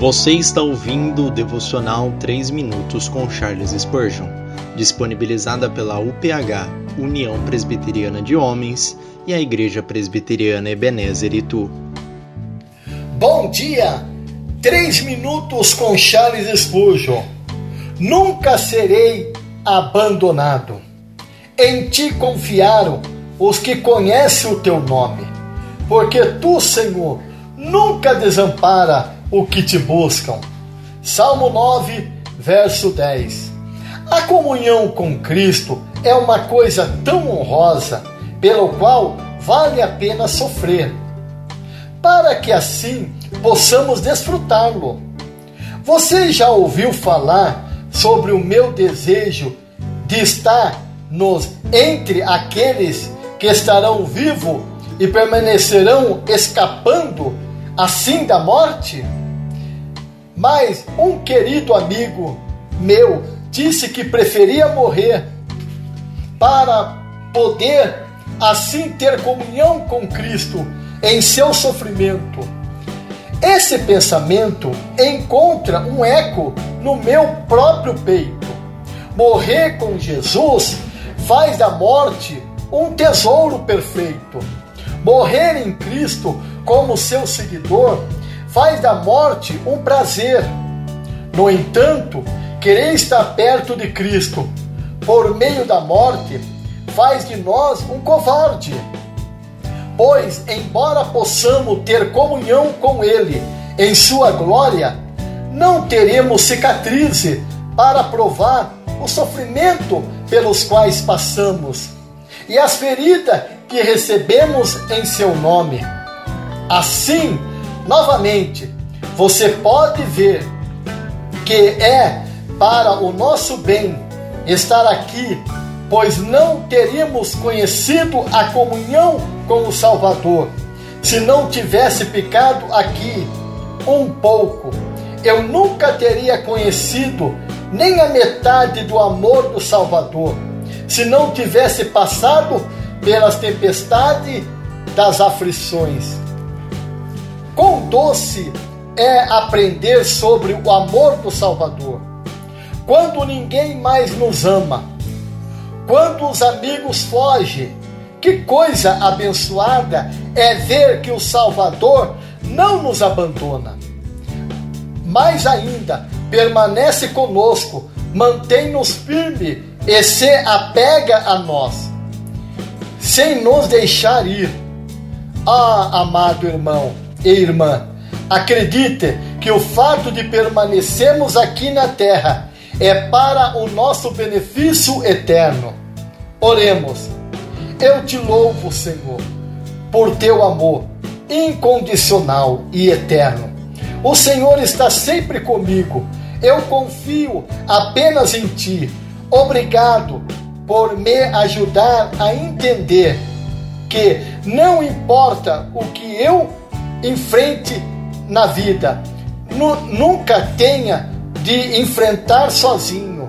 Você está ouvindo o devocional 3 minutos com Charles Spurgeon, disponibilizada pela UPH, União Presbiteriana de Homens, e a Igreja Presbiteriana Ebenezer Itu. Bom dia! 3 minutos com Charles Spurgeon. Nunca serei abandonado. Em ti confiaram os que conhecem o teu nome, porque tu, Senhor, nunca desampara o que te buscam. Salmo 9, verso 10. A comunhão com Cristo é uma coisa tão honrosa, pelo qual vale a pena sofrer, para que assim possamos desfrutá-lo. Você já ouviu falar sobre o meu desejo de estar nos entre aqueles que estarão vivos e permanecerão escapando assim da morte? Mas um querido amigo meu disse que preferia morrer para poder assim ter comunhão com Cristo em seu sofrimento. Esse pensamento encontra um eco no meu próprio peito. Morrer com Jesus faz da morte um tesouro perfeito. Morrer em Cristo como seu seguidor faz da morte um prazer. No entanto, querer estar perto de Cristo por meio da morte faz de nós um covarde. Pois, embora possamos ter comunhão com Ele em Sua glória, não teremos cicatriz para provar o sofrimento pelos quais passamos e as feridas que recebemos em Seu nome. Assim, novamente, você pode ver que é para o nosso bem estar aqui, pois não teríamos conhecido a comunhão com o Salvador se não tivesse ficado aqui um pouco. Eu nunca teria conhecido nem a metade do amor do Salvador se não tivesse passado pelas tempestades das aflições. Quão doce é aprender sobre o amor do Salvador. Quando ninguém mais nos ama, quando os amigos fogem, que coisa abençoada é ver que o Salvador não nos abandona. Mais ainda, permanece conosco, mantém-nos firme e se apega a nós, sem nos deixar ir. Ah, amado irmão, e irmã, acredite que o fato de permanecermos aqui na terra é para o nosso benefício eterno. Oremos. Eu te louvo, Senhor, por teu amor incondicional e eterno. O Senhor está sempre comigo. Eu confio apenas em ti. Obrigado por me ajudar a entender que não importa o que eu enfrente na vida. Nunca tenha de enfrentar sozinho.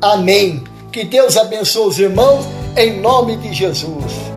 Amém. Que Deus abençoe os irmãos em nome de Jesus.